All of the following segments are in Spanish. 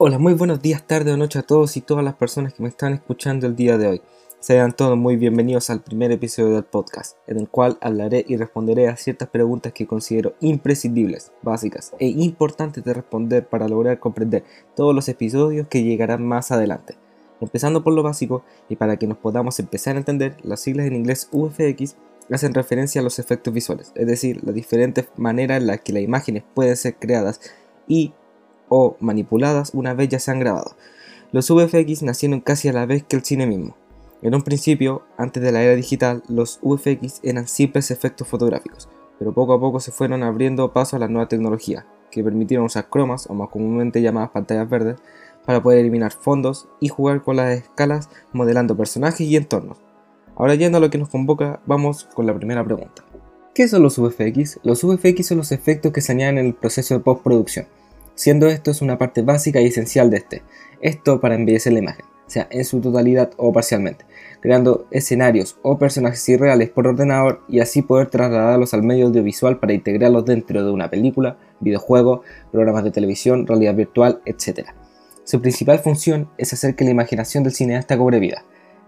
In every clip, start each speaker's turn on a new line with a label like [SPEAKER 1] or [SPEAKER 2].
[SPEAKER 1] Hola, muy buenos días, tarde o noche a todos y todas las personas que me están escuchando el día de hoy. Sean todos muy bienvenidos al primer episodio del podcast, en el cual hablaré y responderé a ciertas preguntas que considero imprescindibles, básicas e importantes de responder para lograr comprender todos los episodios que llegarán más adelante. Empezando por lo básico, y para que nos podamos empezar a entender, las siglas en inglés UFX hacen referencia a los efectos visuales, es decir, las diferentes maneras en las que las imágenes pueden ser creadas y o manipuladas una vez ya se han grabado. Los VFX nacieron casi a la vez que el cine mismo. En un principio, antes de la era digital, los VFX eran simples efectos fotográficos, pero poco a poco se fueron abriendo paso a la nueva tecnología, que permitieron usar cromas, o más comúnmente llamadas pantallas verdes, para poder eliminar fondos y jugar con las escalas modelando personajes y entornos. Ahora yendo a lo que nos convoca, vamos con la primera pregunta. ¿Qué son los VFX? Los VFX son los efectos que se añaden en el proceso de postproducción siendo esto es una parte básica y esencial de este. Esto para embellecer la imagen, sea en su totalidad o parcialmente, creando escenarios o personajes irreales por ordenador y así poder trasladarlos al medio audiovisual para integrarlos dentro de una película, videojuego, programas de televisión, realidad virtual, etc. Su principal función es hacer que la imaginación del cineasta cobre vida.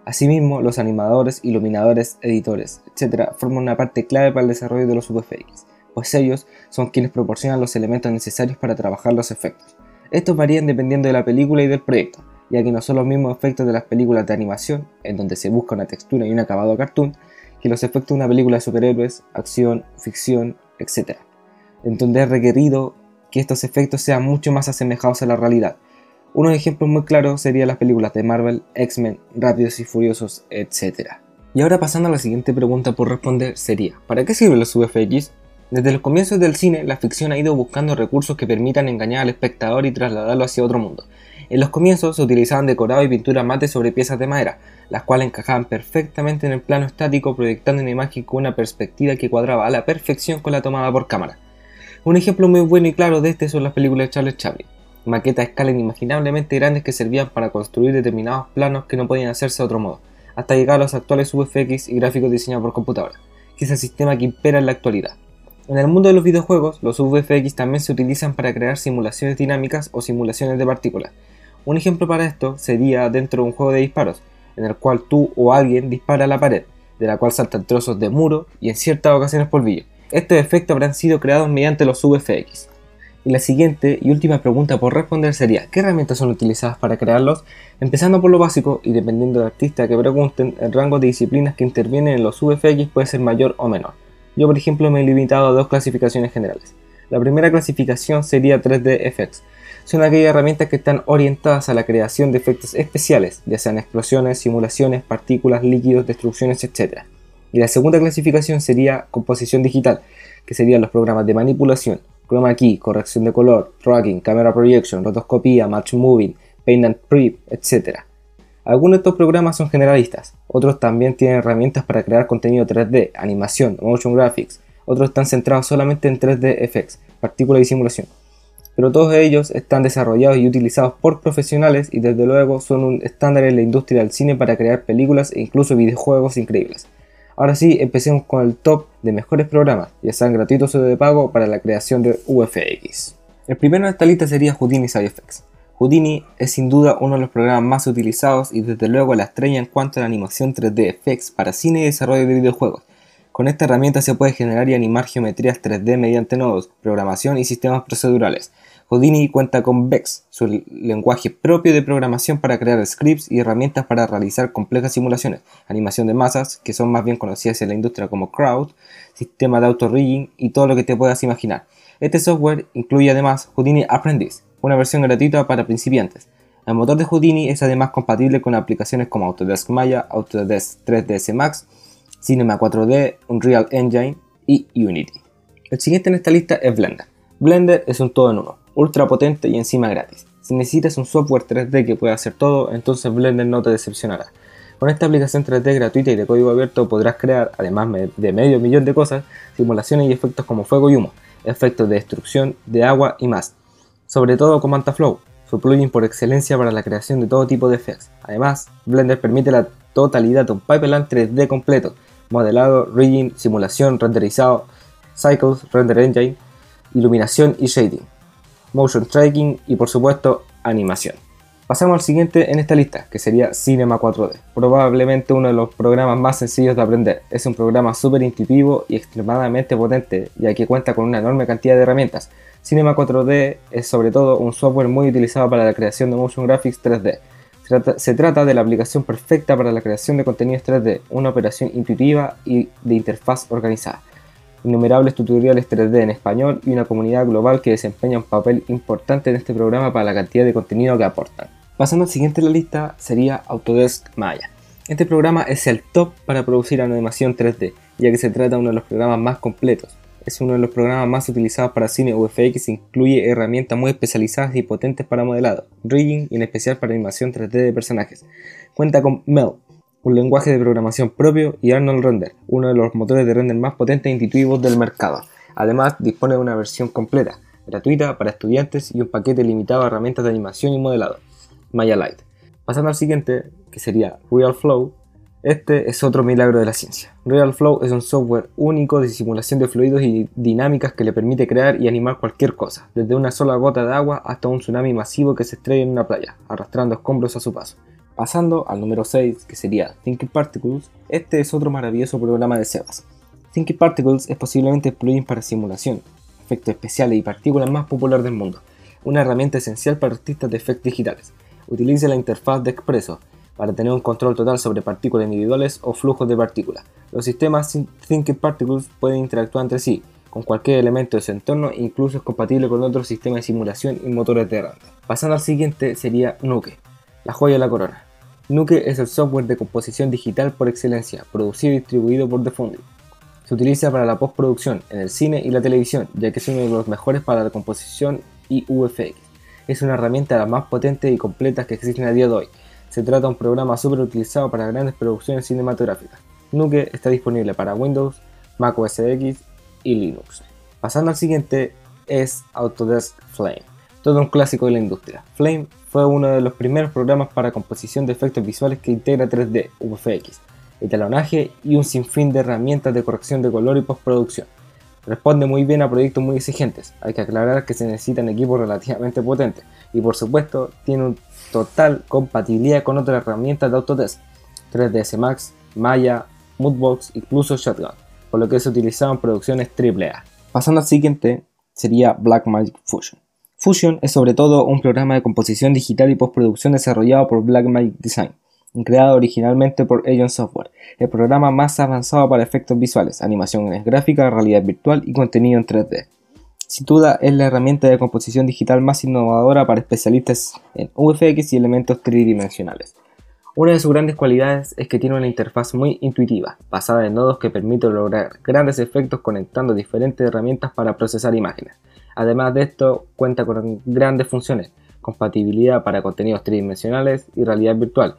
[SPEAKER 1] Asimismo, los animadores, iluminadores, editores, etc. forman una parte clave para el desarrollo de los VFX pues ellos son quienes proporcionan los elementos necesarios para trabajar los efectos. Estos varían dependiendo de la película y del proyecto, ya que no son los mismos efectos de las películas de animación, en donde se busca una textura y un acabado cartoon, que los efectos de una película de superhéroes, acción, ficción, etc., en donde es requerido que estos efectos sean mucho más asemejados a la realidad. Unos ejemplos muy claros serían las películas de Marvel, X-Men, Rápidos y Furiosos, etc. Y ahora pasando a la siguiente pregunta por responder sería, ¿para qué sirven los VFX? Desde los comienzos del cine, la ficción ha ido buscando recursos que permitan engañar al espectador y trasladarlo hacia otro mundo. En los comienzos se utilizaban decorado y pintura mate sobre piezas de madera, las cuales encajaban perfectamente en el plano estático proyectando una imagen con una perspectiva que cuadraba a la perfección con la tomada por cámara. Un ejemplo muy bueno y claro de este son las películas de Charles Chaplin, maquetas a escala inimaginablemente grandes que servían para construir determinados planos que no podían hacerse de otro modo, hasta llegar a los actuales VFX y gráficos diseñados por computadora, que es el sistema que impera en la actualidad. En el mundo de los videojuegos, los VFX también se utilizan para crear simulaciones dinámicas o simulaciones de partículas. Un ejemplo para esto sería dentro de un juego de disparos, en el cual tú o alguien dispara a la pared, de la cual saltan trozos de muro y en ciertas ocasiones polvillo. Estos efectos habrán sido creados mediante los VFX. Y la siguiente y última pregunta por responder sería, ¿qué herramientas son utilizadas para crearlos? Empezando por lo básico y dependiendo del artista que pregunten, el rango de disciplinas que intervienen en los VFX puede ser mayor o menor. Yo, por ejemplo, me he limitado a dos clasificaciones generales. La primera clasificación sería 3D FX. Son aquellas herramientas que están orientadas a la creación de efectos especiales, ya sean explosiones, simulaciones, partículas, líquidos, destrucciones, etc. Y la segunda clasificación sería composición digital, que serían los programas de manipulación, chroma key, corrección de color, tracking, camera projection, rotoscopía, match moving, paint and prep, etc. Algunos de estos programas son generalistas, otros también tienen herramientas para crear contenido 3D, animación, motion graphics, otros están centrados solamente en 3D effects, partículas y simulación. Pero todos ellos están desarrollados y utilizados por profesionales y desde luego son un estándar en la industria del cine para crear películas e incluso videojuegos increíbles. Ahora sí, empecemos con el top de mejores programas, ya sean gratuitos o de pago, para la creación de UFX. El primero en esta lista sería Houdini SciFX. Houdini es sin duda uno de los programas más utilizados y desde luego la estrella en cuanto a la animación 3D FX para cine y desarrollo de videojuegos. Con esta herramienta se puede generar y animar geometrías 3D mediante nodos, programación y sistemas procedurales. Houdini cuenta con VEX, su lenguaje propio de programación para crear scripts y herramientas para realizar complejas simulaciones, animación de masas, que son más bien conocidas en la industria como crowd, sistema de auto-rigging y todo lo que te puedas imaginar. Este software incluye además Houdini Apprentice, una versión gratuita para principiantes. El motor de Houdini es además compatible con aplicaciones como Autodesk Maya, Autodesk 3ds Max, Cinema 4D, Unreal Engine y Unity. El siguiente en esta lista es Blender. Blender es un todo en uno, ultra potente y encima gratis. Si necesitas un software 3D que pueda hacer todo, entonces Blender no te decepcionará. Con esta aplicación 3D gratuita y de código abierto podrás crear, además de medio millón de cosas, simulaciones y efectos como fuego y humo, efectos de destrucción, de agua y más sobre todo con MantaFlow, su plugin por excelencia para la creación de todo tipo de effects. Además, Blender permite la totalidad de un pipeline 3D completo, modelado, rigging, simulación, renderizado, cycles, render engine, iluminación y shading, motion tracking y por supuesto animación. Pasamos al siguiente en esta lista, que sería Cinema 4D. Probablemente uno de los programas más sencillos de aprender. Es un programa súper intuitivo y extremadamente potente, ya que cuenta con una enorme cantidad de herramientas. Cinema 4D es sobre todo un software muy utilizado para la creación de motion graphics 3D. Se trata, de la aplicación perfecta para la creación de contenidos 3D, una operación intuitiva y de interfaz organizada innumerables tutoriales 3D en español y una comunidad global que desempeña un papel importante en este programa para la cantidad de contenido que aportan. Pasando al siguiente en la lista sería Autodesk Maya. Este programa es el top para producir animación 3D, ya que se trata de uno de los programas más completos. Es uno de los programas más utilizados para cine UFX incluye herramientas muy especializadas y potentes para modelado, rigging y en especial para animación 3D de personajes. Cuenta con Mel, un lenguaje de programación propio, y Arnold Render, uno de los motores de render más potentes e intuitivos del mercado. Además, dispone de una versión completa, gratuita para estudiantes y un paquete limitado de herramientas de animación y modelado. Maya Light. Pasando al siguiente, que sería Real Flow, este es otro milagro de la ciencia. Real Flow es un software único de simulación de fluidos y dinámicas que le permite crear y animar cualquier cosa, desde una sola gota de agua hasta un tsunami masivo que se estrella en una playa, arrastrando escombros a su paso. Pasando al número 6, que sería Thinking Particles, este es otro maravilloso programa de Sebas. Thinking Particles es posiblemente el plugin para simulación, efectos especiales y partículas más popular del mundo, una herramienta esencial para artistas de efectos digitales utilice la interfaz de Expresso para tener un control total sobre partículas individuales o flujos de partículas. Los sistemas Thinking Particles pueden interactuar entre sí con cualquier elemento de su entorno incluso es compatible con otros sistemas de simulación y motores de render. Pasando al siguiente sería Nuke, la joya de la corona. Nuke es el software de composición digital por excelencia, producido y distribuido por The. Se utiliza para la postproducción en el cine y la televisión, ya que es uno de los mejores para la composición y UFX es una herramienta de las más potentes y completas que existen a día de hoy. Se trata de un programa súper utilizado para grandes producciones cinematográficas. Nuke está disponible para Windows, Mac OS X y Linux. Pasando al siguiente es Autodesk Flame, todo un clásico de la industria. Flame fue uno de los primeros programas para composición de efectos visuales que integra 3D, VFX, talonaje y un sinfín de herramientas de corrección de color y postproducción. Responde muy bien a proyectos muy exigentes. Hay que aclarar que se necesitan equipos relativamente potentes y por supuesto tiene una total compatibilidad con otras herramientas de Autodesk, 3ds Max, Maya, Moodbox, incluso Shotgun, por lo que es utilizado en producciones AAA. Pasando al siguiente sería Blackmagic Fusion. Fusion es sobre todo un programa de composición digital y postproducción desarrollado por Blackmagic Design creado originalmente por Aeon Software, el programa más avanzado para efectos visuales, animaciones gráficas, realidad virtual y contenido en 3D. Sin duda es la herramienta de composición digital más innovadora para especialistas en VFX y elementos tridimensionales. Una de sus grandes cualidades es que tiene una interfaz muy intuitiva, basada en nodos que permite lograr grandes efectos conectando diferentes herramientas para procesar imágenes. Además de esto, cuenta con grandes funciones, compatibilidad para contenidos tridimensionales y realidad virtual,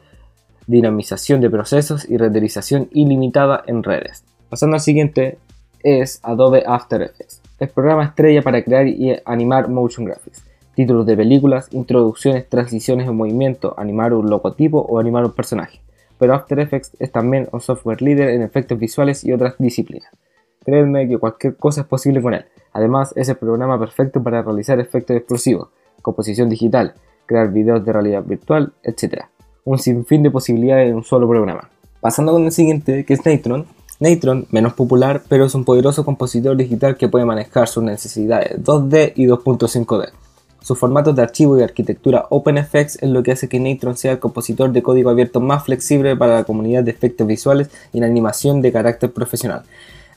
[SPEAKER 1] dinamización de procesos y renderización ilimitada en redes. Pasando al siguiente es Adobe After Effects, el programa estrella para crear y animar motion graphics, títulos de películas, introducciones, transiciones en movimiento, animar un logotipo o animar un personaje. Pero After Effects es también un software líder en efectos visuales y otras disciplinas. Créanme que cualquier cosa es posible con él. Además, es el programa perfecto para realizar efectos explosivos, composición digital, crear videos de realidad virtual, etc un sinfín de posibilidades en un solo programa. Pasando con el siguiente, que es Natron. Natron, menos popular, pero es un poderoso compositor digital que puede manejar sus necesidades 2D y 2.5D. Sus formatos de archivo y arquitectura OpenFX es lo que hace que Natron sea el compositor de código abierto más flexible para la comunidad de efectos visuales y en animación de carácter profesional.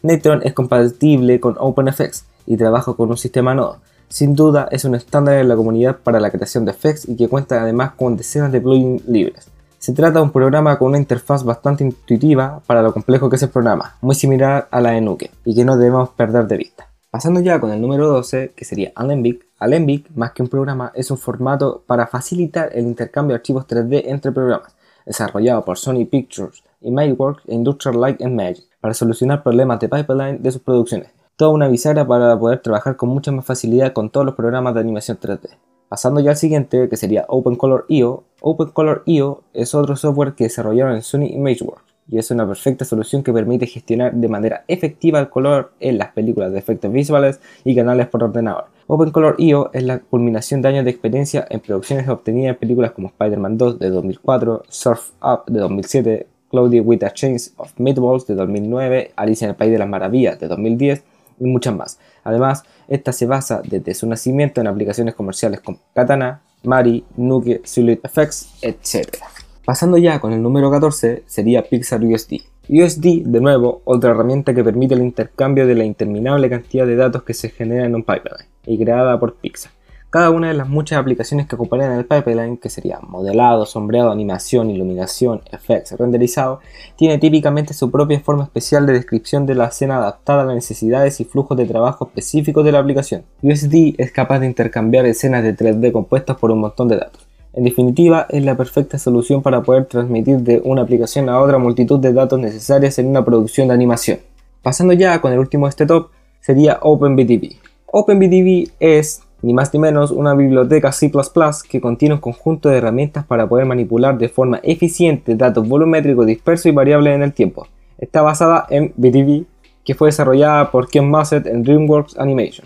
[SPEAKER 1] Natron es compatible con OpenFX y trabaja con un sistema nodo sin duda es un estándar en la comunidad para la creación de effects y que cuenta además con decenas de plugins libres. Se trata de un programa con una interfaz bastante intuitiva para lo complejo que es el programa, muy similar a la de Nuke, y que no debemos perder de vista. Pasando ya con el número 12, que sería Alembic. Alembic, más que un programa, es un formato para facilitar el intercambio de archivos 3D entre programas, desarrollado por Sony Pictures y Mayworks e Industrial Light and Magic, para solucionar problemas de pipeline de sus producciones, toda una bisagra para poder trabajar con mucha más facilidad con todos los programas de animación 3D. Pasando ya al siguiente, que sería OpenColor.io. OpenColor.io es otro software que desarrollaron en Sony ImageWorks y es una perfecta solución que permite gestionar de manera efectiva el color en las películas de efectos visuales y canales por ordenador, OpenColor.io es la culminación de años de experiencia en producciones obtenidas en películas como Spider-Man 2 de 2004, Surf Up de 2007, Cloudy with a Chains of Meatballs de 2009, Alicia en el País de las Maravillas de 2010 y muchas más. Además, esta se basa desde su nacimiento en aplicaciones comerciales como Katana, Mari, Nuke, Solid Effects, etc. Pasando ya con el número 14 sería Pixar USD. USD, de nuevo, otra herramienta que permite el intercambio de la interminable cantidad de datos que se generan en un pipeline y creada por Pixar cada una de las muchas aplicaciones que ocuparían el pipeline, que serían modelado, sombreado, animación, iluminación, effects, renderizado, tiene típicamente su propia forma especial de descripción de la escena adaptada a las necesidades y flujos de trabajo específicos de la aplicación. USD es capaz de intercambiar escenas de 3D compuestas por un montón de datos. En definitiva, es la perfecta solución para poder transmitir de una aplicación a otra multitud de datos necesarias en una producción de animación. Pasando ya con el último de este top, sería OpenBDB. OpenBDB es ni más ni menos una biblioteca C++ que contiene un conjunto de herramientas para poder manipular de forma eficiente datos volumétricos dispersos y variables en el tiempo. Está basada en BDB, que fue desarrollada por Ken Mussett en DreamWorks Animation.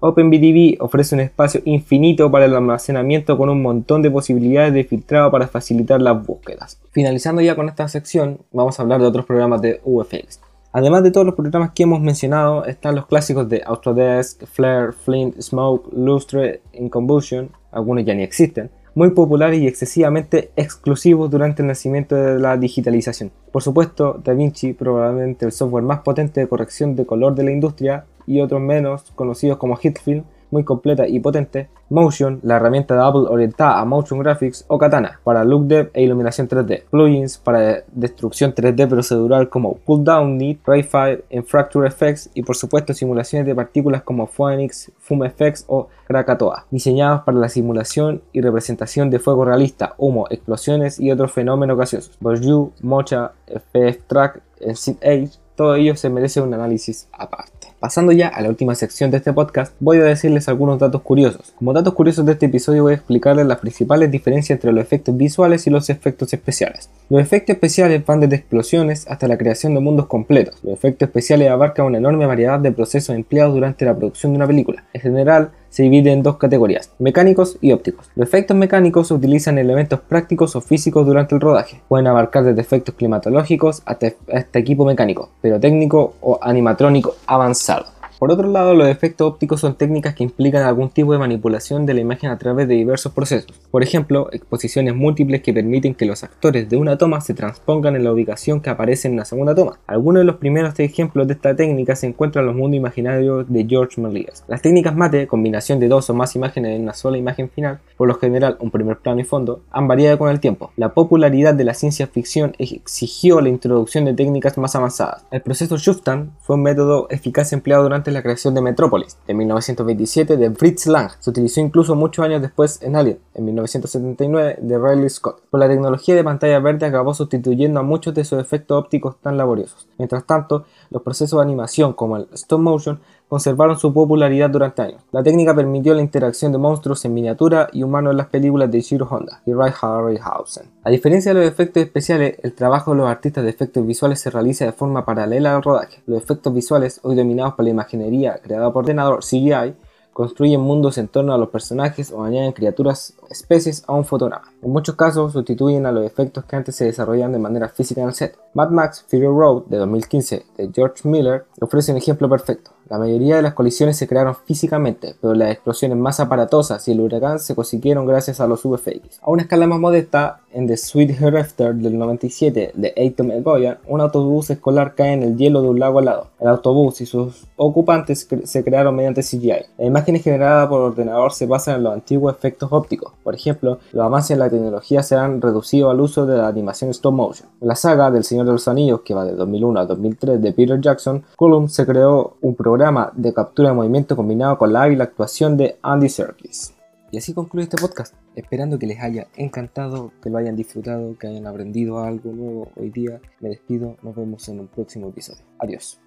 [SPEAKER 1] OpenBDB ofrece un espacio infinito para el almacenamiento con un montón de posibilidades de filtrado para facilitar las búsquedas. Finalizando ya con esta sección, vamos a hablar de otros programas de UFX. Además de todos los programas que hemos mencionado, están los clásicos de Autodesk, Flare, Flint, Smoke, Lustre, Incombustion, algunos ya ni existen, muy populares y excesivamente exclusivos durante el nacimiento de la digitalización. Por supuesto, DaVinci, probablemente el software más potente de corrección de color de la industria, y otros menos conocidos como Hitfilm, muy completa y potente, Motion, la herramienta de Apple orientada a Motion Graphics, o Katana, para look depth e iluminación 3D, plugins para destrucción 3D procedural como Pull Down Need, Rayfire, Fracture Effects y por supuesto simulaciones de partículas como Phoenix, Fume Effects o Krakatoa, diseñados para la simulación y representación de fuego realista, humo, explosiones y otros fenómenos gaseosos. Bourdieu, Mocha, FF Track, Seed Age, todo ello se merece un análisis aparte. Pasando ya a la última sección de este podcast, voy a decirles algunos datos curiosos. Como datos curiosos de este episodio voy a explicarles las principales diferencias entre los efectos visuales y los efectos especiales. Los efectos especiales van desde explosiones hasta la creación de mundos completos. Los efectos especiales abarcan una enorme variedad de procesos empleados durante la producción de una película. En general, se divide en dos categorías, mecánicos y ópticos. Los efectos mecánicos utilizan elementos prácticos o físicos durante el rodaje. Pueden abarcar desde efectos climatológicos hasta, hasta equipo mecánico, pero técnico o animatrónico avanzado. Por otro lado, los efectos ópticos son técnicas que implican algún tipo de manipulación de la imagen a través de diversos procesos. Por ejemplo, exposiciones múltiples que permiten que los actores de una toma se transpongan en la ubicación que aparece en la segunda toma. Algunos de los primeros ejemplos de esta técnica se encuentran en los mundos imaginarios de George Méliès. Las técnicas mate, combinación de dos o más imágenes en una sola imagen final, por lo general un primer plano y fondo, han variado con el tiempo. La popularidad de la ciencia ficción exigió la introducción de técnicas más avanzadas. El proceso Schuftan fue un método eficaz empleado durante la creación de Metrópolis, de 1927 de Fritz Lang. Se utilizó incluso muchos años después en Alien, en 1979 de Riley Scott. Pero la tecnología de pantalla verde acabó sustituyendo a muchos de esos efectos ópticos tan laboriosos. Mientras tanto, los procesos de animación como el stop motion conservaron su popularidad durante años. La técnica permitió la interacción de monstruos en miniatura y humanos en las películas de Shiro Honda y Ray Harryhausen. A diferencia de los efectos especiales, el trabajo de los artistas de efectos visuales se realiza de forma paralela al rodaje. Los efectos visuales, hoy dominados por la imaginería creada por ordenador CGI, construyen mundos en torno a los personajes o añaden criaturas especies a un fotograma. En muchos casos sustituyen a los efectos que antes se desarrollaban de manera física en el set. Mad Max Fury Road de 2015 de George Miller ofrece un ejemplo perfecto. La mayoría de las colisiones se crearon físicamente, pero las explosiones más aparatosas y el huracán se consiguieron gracias a los VFX. A una escala más modesta, en The Sweet Hereafter del 97 de Eitan Goya, un autobús escolar cae en el hielo de un lago al lado. El autobús y sus ocupantes se crearon mediante CGI. Las imágenes generadas por ordenador se basan en los antiguos efectos ópticos. Por ejemplo, los avances en la tecnología se han reducido al uso de la animación stop motion. En la saga del Señor de los Anillos, que va de 2001 a 2003 de Peter Jackson, Column se creó un programa de captura de movimiento combinado con la hábil actuación de Andy Serkis. Y así concluye este podcast, esperando que les haya encantado, que lo hayan disfrutado, que hayan aprendido algo nuevo hoy día. Me despido, nos vemos en un próximo episodio. Adiós.